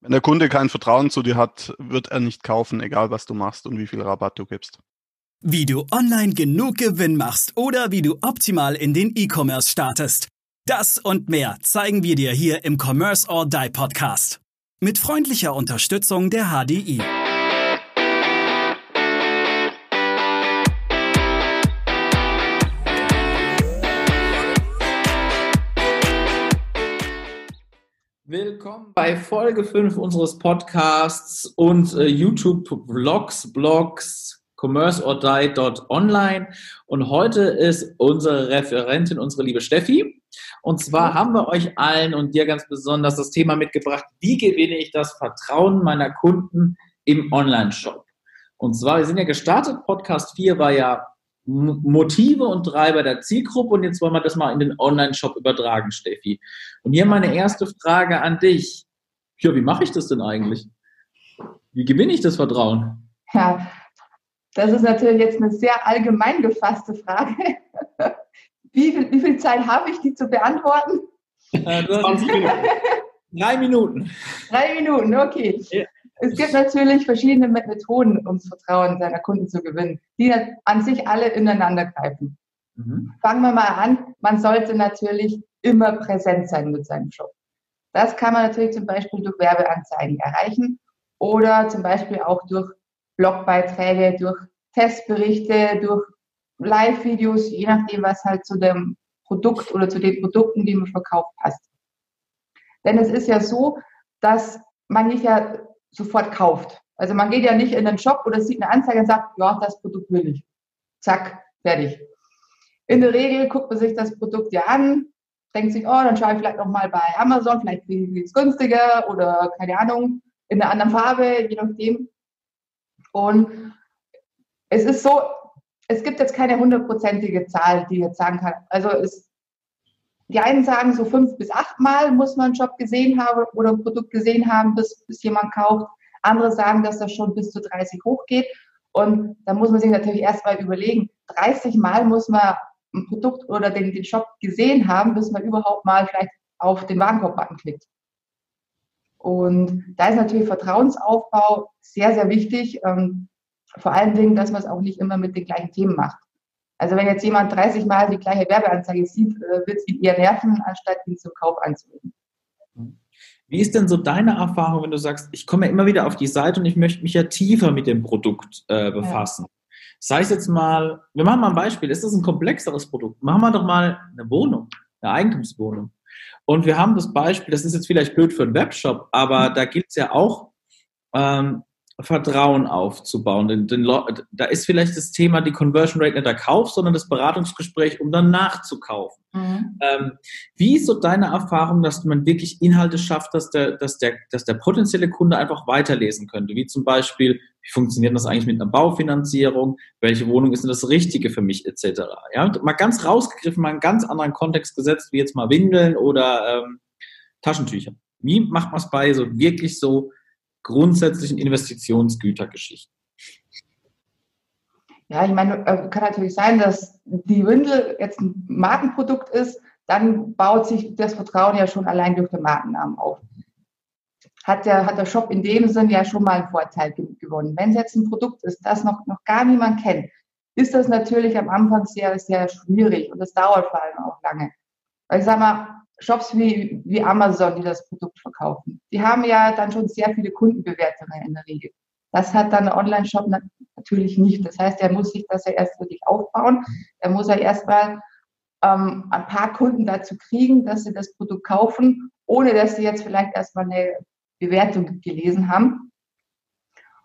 Wenn der Kunde kein Vertrauen zu dir hat, wird er nicht kaufen, egal was du machst und wie viel Rabatt du gibst. Wie du online genug Gewinn machst oder wie du optimal in den E-Commerce startest. Das und mehr zeigen wir dir hier im Commerce or Die Podcast. Mit freundlicher Unterstützung der HDI. Willkommen bei Folge 5 unseres Podcasts und äh, YouTube-Vlogs, Blogs, commerceordie.online. Und heute ist unsere Referentin, unsere liebe Steffi. Und zwar haben wir euch allen und dir ganz besonders das Thema mitgebracht, wie gewinne ich das Vertrauen meiner Kunden im Online-Shop? Und zwar, wir sind ja gestartet, Podcast 4 war ja Motive und Treiber der Zielgruppe und jetzt wollen wir das mal in den Online-Shop übertragen, Steffi. Und hier meine erste Frage an dich. Ja, wie mache ich das denn eigentlich? Wie gewinne ich das Vertrauen? Ja, das ist natürlich jetzt eine sehr allgemein gefasste Frage. Wie viel, wie viel Zeit habe ich, die zu beantworten? Äh, 20 Minuten. Drei Minuten. Drei Minuten, okay. Ja. Es gibt natürlich verschiedene Methoden, um das Vertrauen seiner Kunden zu gewinnen, die an sich alle ineinander greifen. Mhm. Fangen wir mal an. Man sollte natürlich immer präsent sein mit seinem Shop. Das kann man natürlich zum Beispiel durch Werbeanzeigen erreichen oder zum Beispiel auch durch Blogbeiträge, durch Testberichte, durch Live-Videos, je nachdem, was halt zu dem Produkt oder zu den Produkten, die man verkauft, passt. Denn es ist ja so, dass man nicht ja sofort kauft. Also man geht ja nicht in den Shop oder sieht eine Anzeige und sagt, ja, das Produkt will ich. Zack, fertig. In der Regel guckt man sich das Produkt ja an, denkt sich, oh, dann schaue ich vielleicht nochmal bei Amazon, vielleicht kriege ich es günstiger oder keine Ahnung, in einer anderen Farbe, je nachdem. Und es ist so, es gibt jetzt keine hundertprozentige Zahl, die jetzt sagen kann. Also es, die einen sagen, so fünf bis acht Mal muss man einen Job gesehen haben oder ein Produkt gesehen haben, bis, bis jemand kauft. Andere sagen, dass das schon bis zu 30 hochgeht. Und da muss man sich natürlich erstmal überlegen, 30 Mal muss man ein Produkt oder den, den Shop gesehen haben, bis man überhaupt mal vielleicht auf den Warenkorb-Button klickt. Und da ist natürlich Vertrauensaufbau sehr, sehr wichtig. Ähm, vor allen Dingen, dass man es auch nicht immer mit den gleichen Themen macht. Also wenn jetzt jemand 30 Mal die gleiche Werbeanzeige sieht, äh, wird es ihn eher nerven, anstatt ihn zum Kauf anzuregen. Wie ist denn so deine Erfahrung, wenn du sagst, ich komme immer wieder auf die Seite und ich möchte mich ja tiefer mit dem Produkt äh, befassen? Ja. Sei es jetzt mal, wir machen mal ein Beispiel, ist das ein komplexeres Produkt? Machen wir doch mal eine Wohnung, eine Eigentumswohnung. Und wir haben das Beispiel, das ist jetzt vielleicht blöd für einen Webshop, aber mhm. da gilt es ja auch, ähm, Vertrauen aufzubauen. Denn, denn, da ist vielleicht das Thema die Conversion Rate nicht der Kauf, sondern das Beratungsgespräch, um dann nachzukaufen. Mhm. Ähm, wie ist so deine Erfahrung, dass man wirklich Inhalte schafft, dass der, dass, der, dass der potenzielle Kunde einfach weiterlesen könnte? Wie zum Beispiel, wie funktioniert das eigentlich mit einer Baufinanzierung? Welche Wohnung ist denn das Richtige für mich, etc. Ja, mal ganz rausgegriffen, mal einen ganz anderen Kontext gesetzt, wie jetzt mal Windeln oder ähm, Taschentücher. Wie macht man es bei so wirklich so grundsätzlichen Investitionsgütergeschichten? Ja, ich meine, äh, kann natürlich sein, dass die Windel jetzt ein Markenprodukt ist, dann baut sich das Vertrauen ja schon allein durch den Markennamen auf. Hat der, hat der Shop in dem Sinn ja schon mal einen Vorteil gewonnen. Wenn es jetzt ein Produkt ist, das noch, noch gar niemand kennt, ist das natürlich am Anfang sehr, sehr schwierig und es dauert vor allem auch lange. Weil ich sag mal, Shops wie, wie Amazon, die das Produkt verkaufen, die haben ja dann schon sehr viele Kundenbewertungen in der Regel. Das hat dann ein Online-Shop natürlich nicht. Das heißt, er muss sich das ja erst wirklich aufbauen. Er muss ja erstmal ähm, ein paar Kunden dazu kriegen, dass sie das Produkt kaufen, ohne dass sie jetzt vielleicht erstmal eine Bewertung gelesen haben.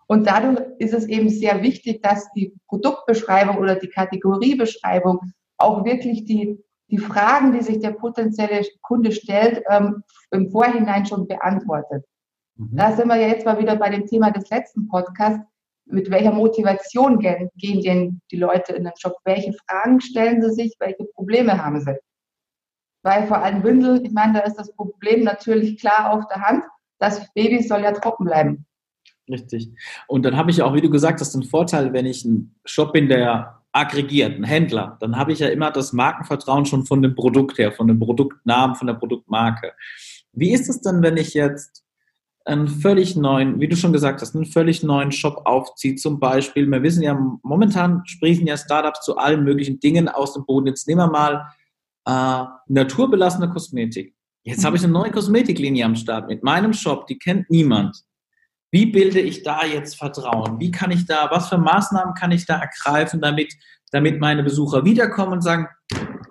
Und dadurch ist es eben sehr wichtig, dass die Produktbeschreibung oder die Kategoriebeschreibung auch wirklich die die Fragen, die sich der potenzielle Kunde stellt, ähm, im Vorhinein schon beantwortet. Mhm. Da sind wir ja jetzt mal wieder bei dem Thema des letzten Podcasts. Mit welcher Motivation gehen, gehen denn die Leute in den Job? Welche Fragen stellen sie sich? Welche Probleme haben sie? Weil vor allem Windel, ich meine, da ist das Problem natürlich klar auf der Hand. Das Baby soll ja trocken bleiben. Richtig. Und dann habe ich auch, wie du gesagt hast, den Vorteil, wenn ich ein Shop bin, der aggregiert, ein Händler, dann habe ich ja immer das Markenvertrauen schon von dem Produkt her, von dem Produktnamen, von der Produktmarke. Wie ist es denn, wenn ich jetzt einen völlig neuen, wie du schon gesagt hast, einen völlig neuen Shop aufzieht, zum Beispiel, wir wissen ja, momentan sprießen ja Startups zu allen möglichen Dingen aus dem Boden. Jetzt nehmen wir mal äh, naturbelassene Kosmetik. Jetzt habe ich eine neue Kosmetiklinie am Start mit meinem Shop, die kennt niemand. Wie bilde ich da jetzt Vertrauen? Wie kann ich da, was für Maßnahmen kann ich da ergreifen, damit, damit meine Besucher wiederkommen und sagen,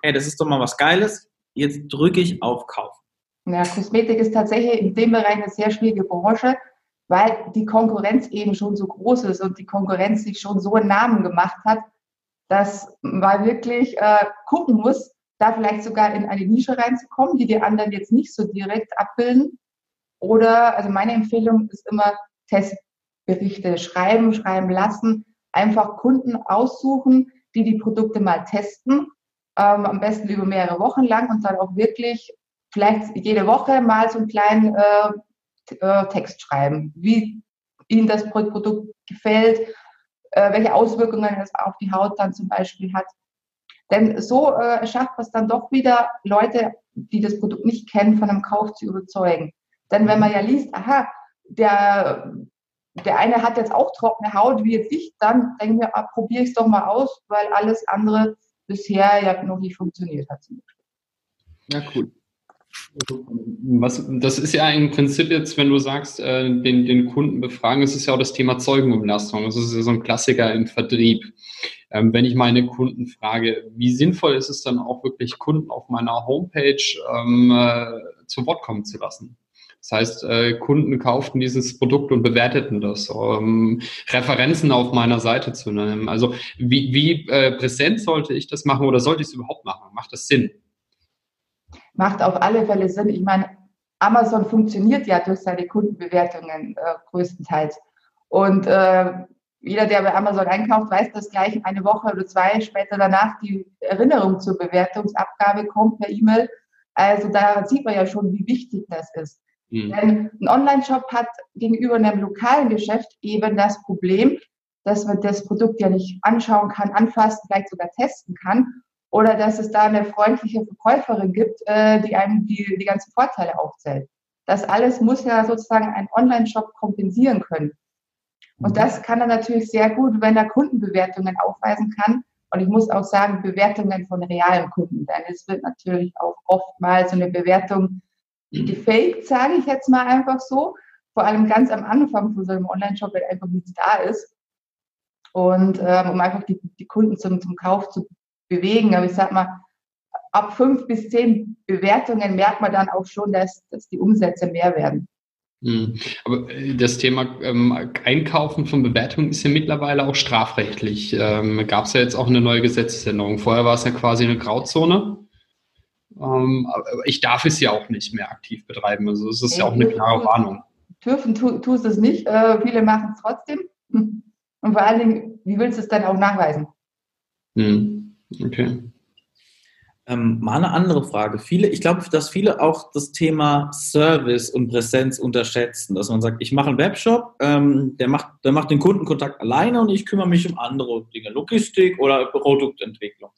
hey, das ist doch mal was Geiles, jetzt drücke ich auf Kauf. Ja, Kosmetik ist tatsächlich in dem Bereich eine sehr schwierige Branche, weil die Konkurrenz eben schon so groß ist und die Konkurrenz sich schon so einen Namen gemacht hat, dass man wirklich äh, gucken muss, da vielleicht sogar in eine Nische reinzukommen, die die anderen jetzt nicht so direkt abbilden. Oder, also meine Empfehlung ist immer Testberichte schreiben, schreiben lassen, einfach Kunden aussuchen, die die Produkte mal testen, ähm, am besten über mehrere Wochen lang und dann auch wirklich vielleicht jede Woche mal so einen kleinen äh, äh, Text schreiben, wie Ihnen das Produkt gefällt, äh, welche Auswirkungen es auf die Haut dann zum Beispiel hat. Denn so äh, schafft man es dann doch wieder, Leute, die das Produkt nicht kennen, von einem Kauf zu überzeugen. Denn wenn man ja liest, aha, der, der eine hat jetzt auch trockene Haut, wie jetzt ich, dann denke ich mir, ah, probiere ich es doch mal aus, weil alles andere bisher ja noch nicht funktioniert hat. Ja, cool. Was, das ist ja im Prinzip jetzt, wenn du sagst, äh, den, den Kunden befragen, das ist ja auch das Thema Zeugenumlastung. Das ist ja so ein Klassiker im Vertrieb. Ähm, wenn ich meine Kunden frage, wie sinnvoll ist es dann auch wirklich Kunden auf meiner Homepage ähm, äh, zu Wort kommen zu lassen? Das heißt, äh, Kunden kauften dieses Produkt und bewerteten das, um Referenzen auf meiner Seite zu nehmen. Also wie, wie äh, präsent sollte ich das machen oder sollte ich es überhaupt machen? Macht das Sinn? macht auf alle Fälle Sinn. Ich meine, Amazon funktioniert ja durch seine Kundenbewertungen äh, größtenteils. Und äh, jeder, der bei Amazon einkauft, weiß, dass gleich eine Woche oder zwei später danach die Erinnerung zur Bewertungsabgabe kommt per E-Mail. Also da sieht man ja schon, wie wichtig das ist. Mhm. Denn ein Online-Shop hat gegenüber einem lokalen Geschäft eben das Problem, dass man das Produkt ja nicht anschauen kann, anfassen, vielleicht sogar testen kann oder dass es da eine freundliche Verkäuferin gibt, äh, die einem die, die ganzen Vorteile aufzählt. Das alles muss ja sozusagen ein Online-Shop kompensieren können. Und das kann er natürlich sehr gut, wenn er Kundenbewertungen aufweisen kann. Und ich muss auch sagen, Bewertungen von realen Kunden. Denn es wird natürlich auch oftmals so eine Bewertung gefaked, sage ich jetzt mal einfach so. Vor allem ganz am Anfang von so einem Online-Shop, wenn einfach nichts da ist. Und ähm, um einfach die, die Kunden zum, zum Kauf zu bewegen. Aber ich sag mal, ab fünf bis zehn Bewertungen merkt man dann auch schon, dass, dass die Umsätze mehr werden. Hm. Aber äh, das Thema ähm, Einkaufen von Bewertungen ist ja mittlerweile auch strafrechtlich. Ähm, Gab es ja jetzt auch eine neue Gesetzesänderung. Vorher war es ja quasi eine Grauzone. Ähm, aber ich darf es ja auch nicht mehr aktiv betreiben. Also es ist ja, ja auch eine klare Warnung. Dürfen tu, tust es nicht. Äh, viele machen es trotzdem. Und vor allen Dingen, wie willst du es dann auch nachweisen? Hm. Okay. Ähm, mal eine andere Frage. Viele, ich glaube, dass viele auch das Thema Service und Präsenz unterschätzen, dass man sagt, ich mache einen Webshop, ähm, der, macht, der macht den Kundenkontakt alleine und ich kümmere mich um andere Dinge, Logistik oder Produktentwicklung.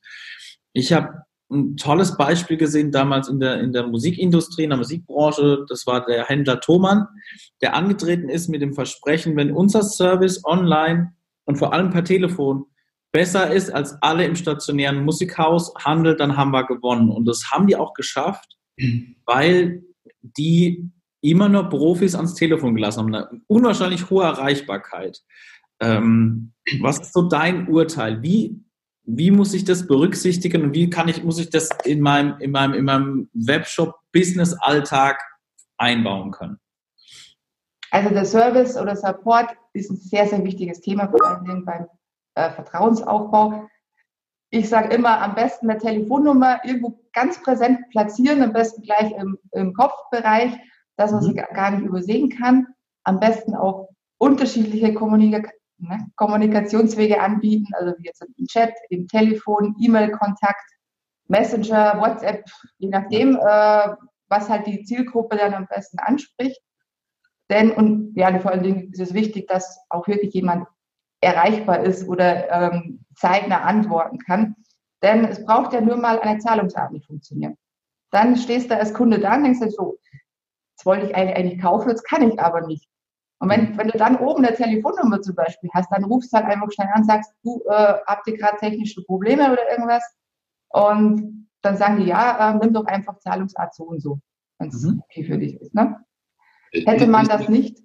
Ich habe ein tolles Beispiel gesehen damals in der, in der Musikindustrie, in der Musikbranche. Das war der Händler Thomann, der angetreten ist mit dem Versprechen, wenn unser Service online und vor allem per Telefon besser ist als alle im stationären Musikhaus handelt, dann haben wir gewonnen. Und das haben die auch geschafft, weil die immer nur Profis ans Telefon gelassen haben. Eine unwahrscheinlich hohe Erreichbarkeit. Ähm, was ist so dein Urteil? Wie, wie muss ich das berücksichtigen und wie kann ich, muss ich das in meinem, in meinem, in meinem Webshop-Business-Alltag einbauen können? Also der Service oder Support ist ein sehr, sehr wichtiges Thema, vor allen Dingen beim äh, Vertrauensaufbau. Ich sage immer, am besten eine Telefonnummer irgendwo ganz präsent platzieren, am besten gleich im, im Kopfbereich, dass man mhm. sie gar nicht übersehen kann. Am besten auch unterschiedliche Kommunika ne, Kommunikationswege anbieten, also wie jetzt im Chat, im Telefon, E-Mail-Kontakt, Messenger, WhatsApp, je nachdem, äh, was halt die Zielgruppe dann am besten anspricht. Denn, und ja, vor allen Dingen ist es wichtig, dass auch wirklich jemand erreichbar ist oder ähm, zeitnah antworten kann. Denn es braucht ja nur mal eine Zahlungsart nicht funktionieren. Dann stehst du als Kunde da und denkst dir so, das wollte ich eigentlich, eigentlich kaufen, das kann ich aber nicht. Und wenn, wenn du dann oben eine Telefonnummer zum Beispiel hast, dann rufst du halt einfach schnell an, sagst, du, äh, habt ihr gerade technische Probleme oder irgendwas? Und dann sagen die, ja, äh, nimm doch einfach Zahlungsart so und so, wenn es mhm. okay für dich ist. Ne? Äh, hätte man das nicht,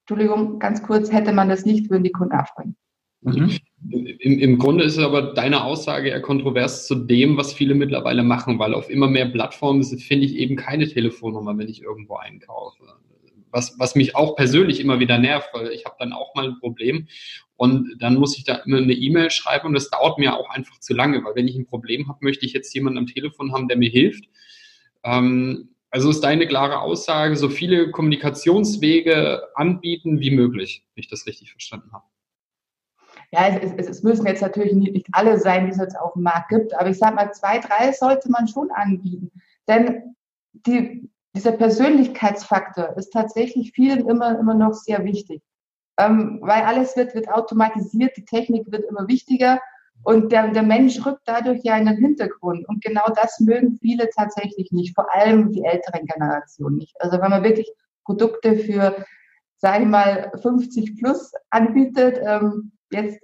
Entschuldigung, ganz kurz, hätte man das nicht, würden die Kunden abspringen. Mhm. Im, Im, Grunde ist es aber deine Aussage eher kontrovers zu dem, was viele mittlerweile machen, weil auf immer mehr Plattformen finde ich eben keine Telefonnummer, wenn ich irgendwo einkaufe. Was, was mich auch persönlich immer wieder nervt, weil ich habe dann auch mal ein Problem und dann muss ich da immer eine E-Mail schreiben und das dauert mir auch einfach zu lange, weil wenn ich ein Problem habe, möchte ich jetzt jemanden am Telefon haben, der mir hilft. Ähm, also ist deine klare Aussage, so viele Kommunikationswege anbieten wie möglich, wenn ich das richtig verstanden habe. Ja, es, es, es, müssen jetzt natürlich nicht alle sein, die es jetzt auf dem Markt gibt, aber ich sage mal, zwei, drei sollte man schon anbieten. Denn die, dieser Persönlichkeitsfaktor ist tatsächlich vielen immer, immer noch sehr wichtig. Ähm, weil alles wird, wird automatisiert, die Technik wird immer wichtiger und der, der Mensch rückt dadurch ja in den Hintergrund. Und genau das mögen viele tatsächlich nicht, vor allem die älteren Generationen nicht. Also wenn man wirklich Produkte für, sage ich mal, 50 plus anbietet, ähm, jetzt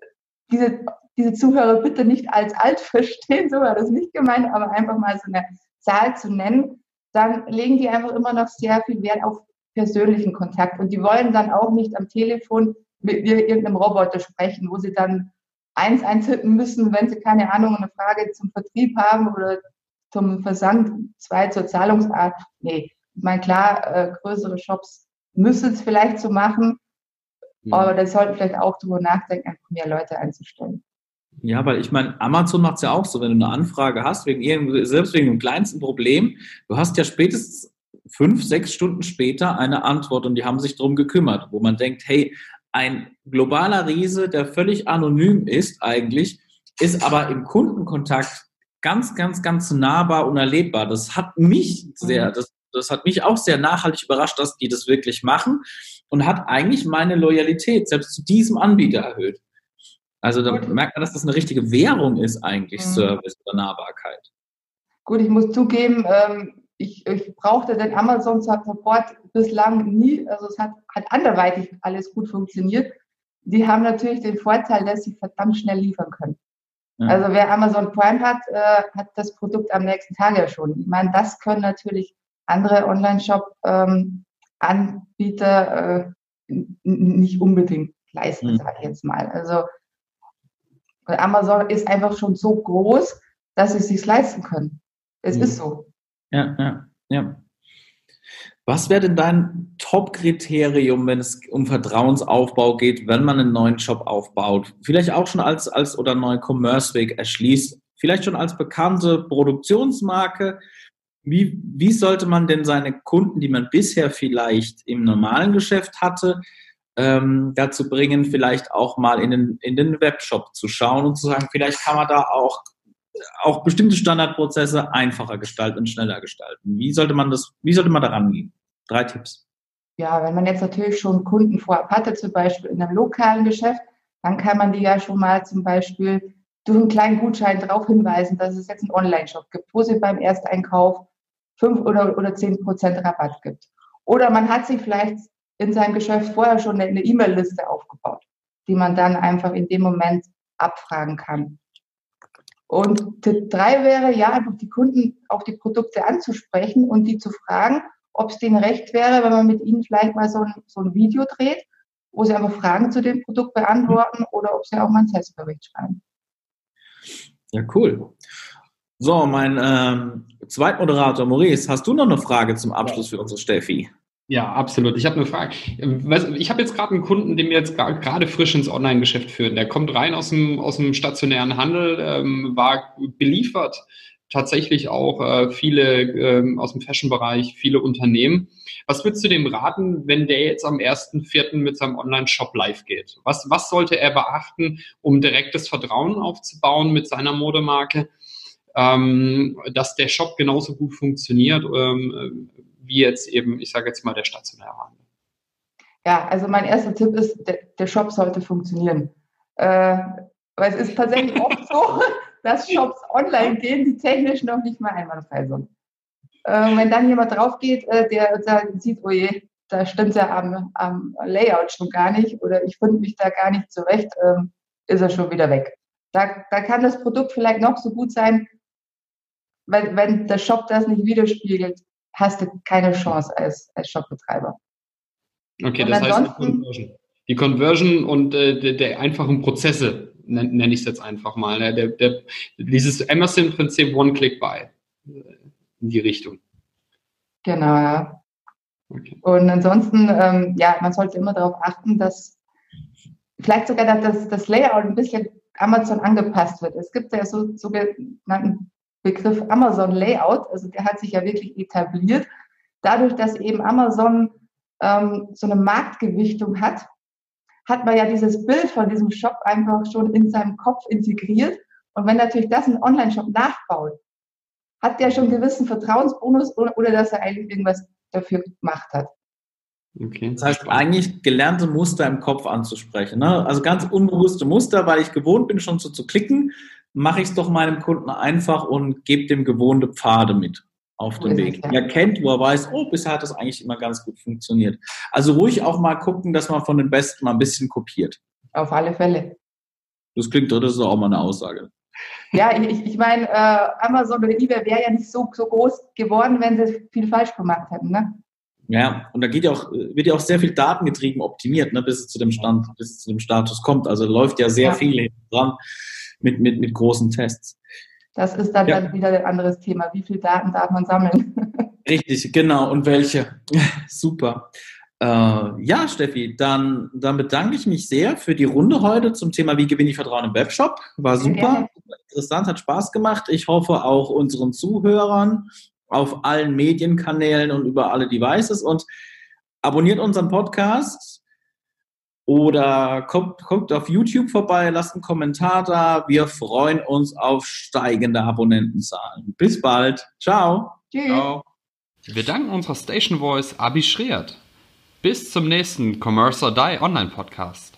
diese, diese Zuhörer bitte nicht als alt verstehen, so war das nicht gemeint, aber einfach mal so eine Zahl zu nennen, dann legen die einfach immer noch sehr viel Wert auf persönlichen Kontakt. Und die wollen dann auch nicht am Telefon mit irgendeinem Roboter sprechen, wo sie dann eins eintippen müssen, wenn sie keine Ahnung, eine Frage zum Vertrieb haben oder zum Versand, zwei zur Zahlungsart. Nee, ich meine, klar, äh, größere Shops müssen es vielleicht so machen, Mhm. Aber da sollten vielleicht auch drüber nachdenken, einfach mehr Leute einzustellen. Ja, weil ich meine, Amazon macht es ja auch so, wenn du eine Anfrage hast, wegen selbst wegen dem kleinsten Problem, du hast ja spätestens fünf, sechs Stunden später eine Antwort und die haben sich darum gekümmert, wo man denkt, hey, ein globaler Riese, der völlig anonym ist eigentlich, ist aber im Kundenkontakt ganz, ganz, ganz nahbar und erlebbar. Das hat mich sehr, mhm. das, das hat mich auch sehr nachhaltig überrascht, dass die das wirklich machen und hat eigentlich meine Loyalität selbst zu diesem Anbieter erhöht. Also da Gut. merkt man, dass das eine richtige Währung ist eigentlich, mhm. Service oder Nahbarkeit. Gut, ich muss zugeben, ähm, ich, ich brauchte den Amazon Support bislang nie. Also es hat, hat anderweitig alles gut funktioniert. Die haben natürlich den Vorteil, dass sie verdammt schnell liefern können. Ja. Also wer Amazon Prime hat, äh, hat das Produkt am nächsten Tag ja schon. Ich meine, das können natürlich andere Online-Shop ähm, äh, nicht unbedingt leisten, mhm. sage ich jetzt mal. Also Amazon ist einfach schon so groß, dass sie es sich leisten können. Es mhm. ist so. Ja, ja, ja. Was wäre denn dein Top-Kriterium, wenn es um Vertrauensaufbau geht, wenn man einen neuen Job aufbaut? Vielleicht auch schon als, als oder einen neuen Commerce-Weg erschließt, vielleicht schon als bekannte Produktionsmarke, wie, wie sollte man denn seine Kunden, die man bisher vielleicht im normalen Geschäft hatte, ähm, dazu bringen, vielleicht auch mal in den, in den Webshop zu schauen und zu sagen, vielleicht kann man da auch, auch bestimmte Standardprozesse einfacher gestalten und schneller gestalten. Wie sollte man das, wie sollte man da rangehen? Drei Tipps. Ja, wenn man jetzt natürlich schon Kunden vorab hatte, zum Beispiel in einem lokalen Geschäft, dann kann man die ja schon mal zum Beispiel durch einen kleinen Gutschein darauf hinweisen, dass es jetzt einen Online-Shop gibt, wo sie beim Ersteinkauf 5 oder, oder 10 Prozent Rabatt gibt. Oder man hat sich vielleicht in seinem Geschäft vorher schon eine E-Mail-Liste aufgebaut, die man dann einfach in dem Moment abfragen kann. Und Tipp 3 wäre, ja, einfach die Kunden auf die Produkte anzusprechen und die zu fragen, ob es denen recht wäre, wenn man mit ihnen vielleicht mal so ein, so ein Video dreht, wo sie einfach Fragen zu dem Produkt beantworten oder ob sie auch mal einen Testbericht schreiben. Ja, cool. So, mein ähm, Zweitmoderator Maurice, hast du noch eine Frage zum Abschluss für unsere Steffi? Ja, absolut. Ich habe eine Frage. Ich habe jetzt gerade einen Kunden, den wir jetzt gerade frisch ins Online-Geschäft führen. Der kommt rein aus dem, aus dem stationären Handel, ähm, war beliefert tatsächlich auch äh, viele ähm, aus dem Fashion-Bereich, viele Unternehmen. Was würdest du dem raten, wenn der jetzt am 1.4. mit seinem Online-Shop live geht? Was, was sollte er beachten, um direktes Vertrauen aufzubauen mit seiner Modemarke? ähm, dass der Shop genauso gut funktioniert ähm, wie jetzt eben, ich sage jetzt mal, der stationäre Handel. Ja, also mein erster Tipp ist, der, der Shop sollte funktionieren. Äh, weil es ist tatsächlich oft so, dass Shops online gehen, die technisch noch nicht mal einwandfrei sind. äh, wenn dann jemand drauf geht, äh, der, der sieht, oh je, da stimmt ja am, am Layout schon gar nicht oder ich finde mich da gar nicht zurecht, ähm, ist er schon wieder weg. Da, da kann das Produkt vielleicht noch so gut sein, wenn, wenn der Shop das nicht widerspiegelt, hast du keine Chance als, als Shopbetreiber. Okay, und das heißt die Conversion. Die Conversion und äh, der, der, einfachen Prozesse, nenne nenn ich es jetzt einfach mal. Ne? Der, der, dieses Amazon-Prinzip One-Click-Buy äh, in die Richtung. Genau, ja. Okay. Und ansonsten, ähm, ja, man sollte immer darauf achten, dass vielleicht sogar das, das Layout ein bisschen Amazon angepasst wird. Es gibt ja so sogenannten Begriff Amazon Layout, also der hat sich ja wirklich etabliert. Dadurch, dass eben Amazon ähm, so eine Marktgewichtung hat, hat man ja dieses Bild von diesem Shop einfach schon in seinem Kopf integriert. Und wenn natürlich das ein Online-Shop nachbaut, hat der schon einen gewissen Vertrauensbonus oder, dass er eigentlich irgendwas dafür gemacht hat. Okay. Das heißt, eigentlich gelernte Muster im Kopf anzusprechen. Ne? Also ganz unbewusste Muster, weil ich gewohnt bin, schon so zu klicken, mache ich es doch meinem Kunden einfach und gebe dem gewohnte Pfade mit auf den Weg. Er kennt, wo er weiß, oh, bisher hat das eigentlich immer ganz gut funktioniert. Also ruhig auch mal gucken, dass man von den Besten mal ein bisschen kopiert. Auf alle Fälle. Das klingt, das ist auch mal eine Aussage. Ja, ich, ich meine, äh, Amazon oder eBay wäre ja nicht so, so groß geworden, wenn sie viel falsch gemacht hätten. Ne? Ja, und da geht ja auch, wird ja auch sehr viel datengetrieben optimiert, ne, bis es zu dem Stand, bis es zu dem Status kommt. Also läuft ja sehr ja. viel dran mit, mit, mit großen Tests. Das ist dann, ja. dann wieder ein anderes Thema. Wie viele Daten darf man sammeln? Richtig, genau. Und welche? Super. Äh, ja, Steffi, dann, dann bedanke ich mich sehr für die Runde heute zum Thema Wie gewinne ich Vertrauen im Webshop. War super, ja. interessant, hat Spaß gemacht. Ich hoffe auch unseren Zuhörern auf allen Medienkanälen und über alle Devices und abonniert unseren Podcast oder kommt, kommt auf YouTube vorbei, lasst einen Kommentar da. Wir freuen uns auf steigende Abonnentenzahlen. Bis bald. Ciao. Tschüss. Ciao. Wir danken unserer Station Voice Abi Schreert. Bis zum nächsten Commerce or Die Online Podcast.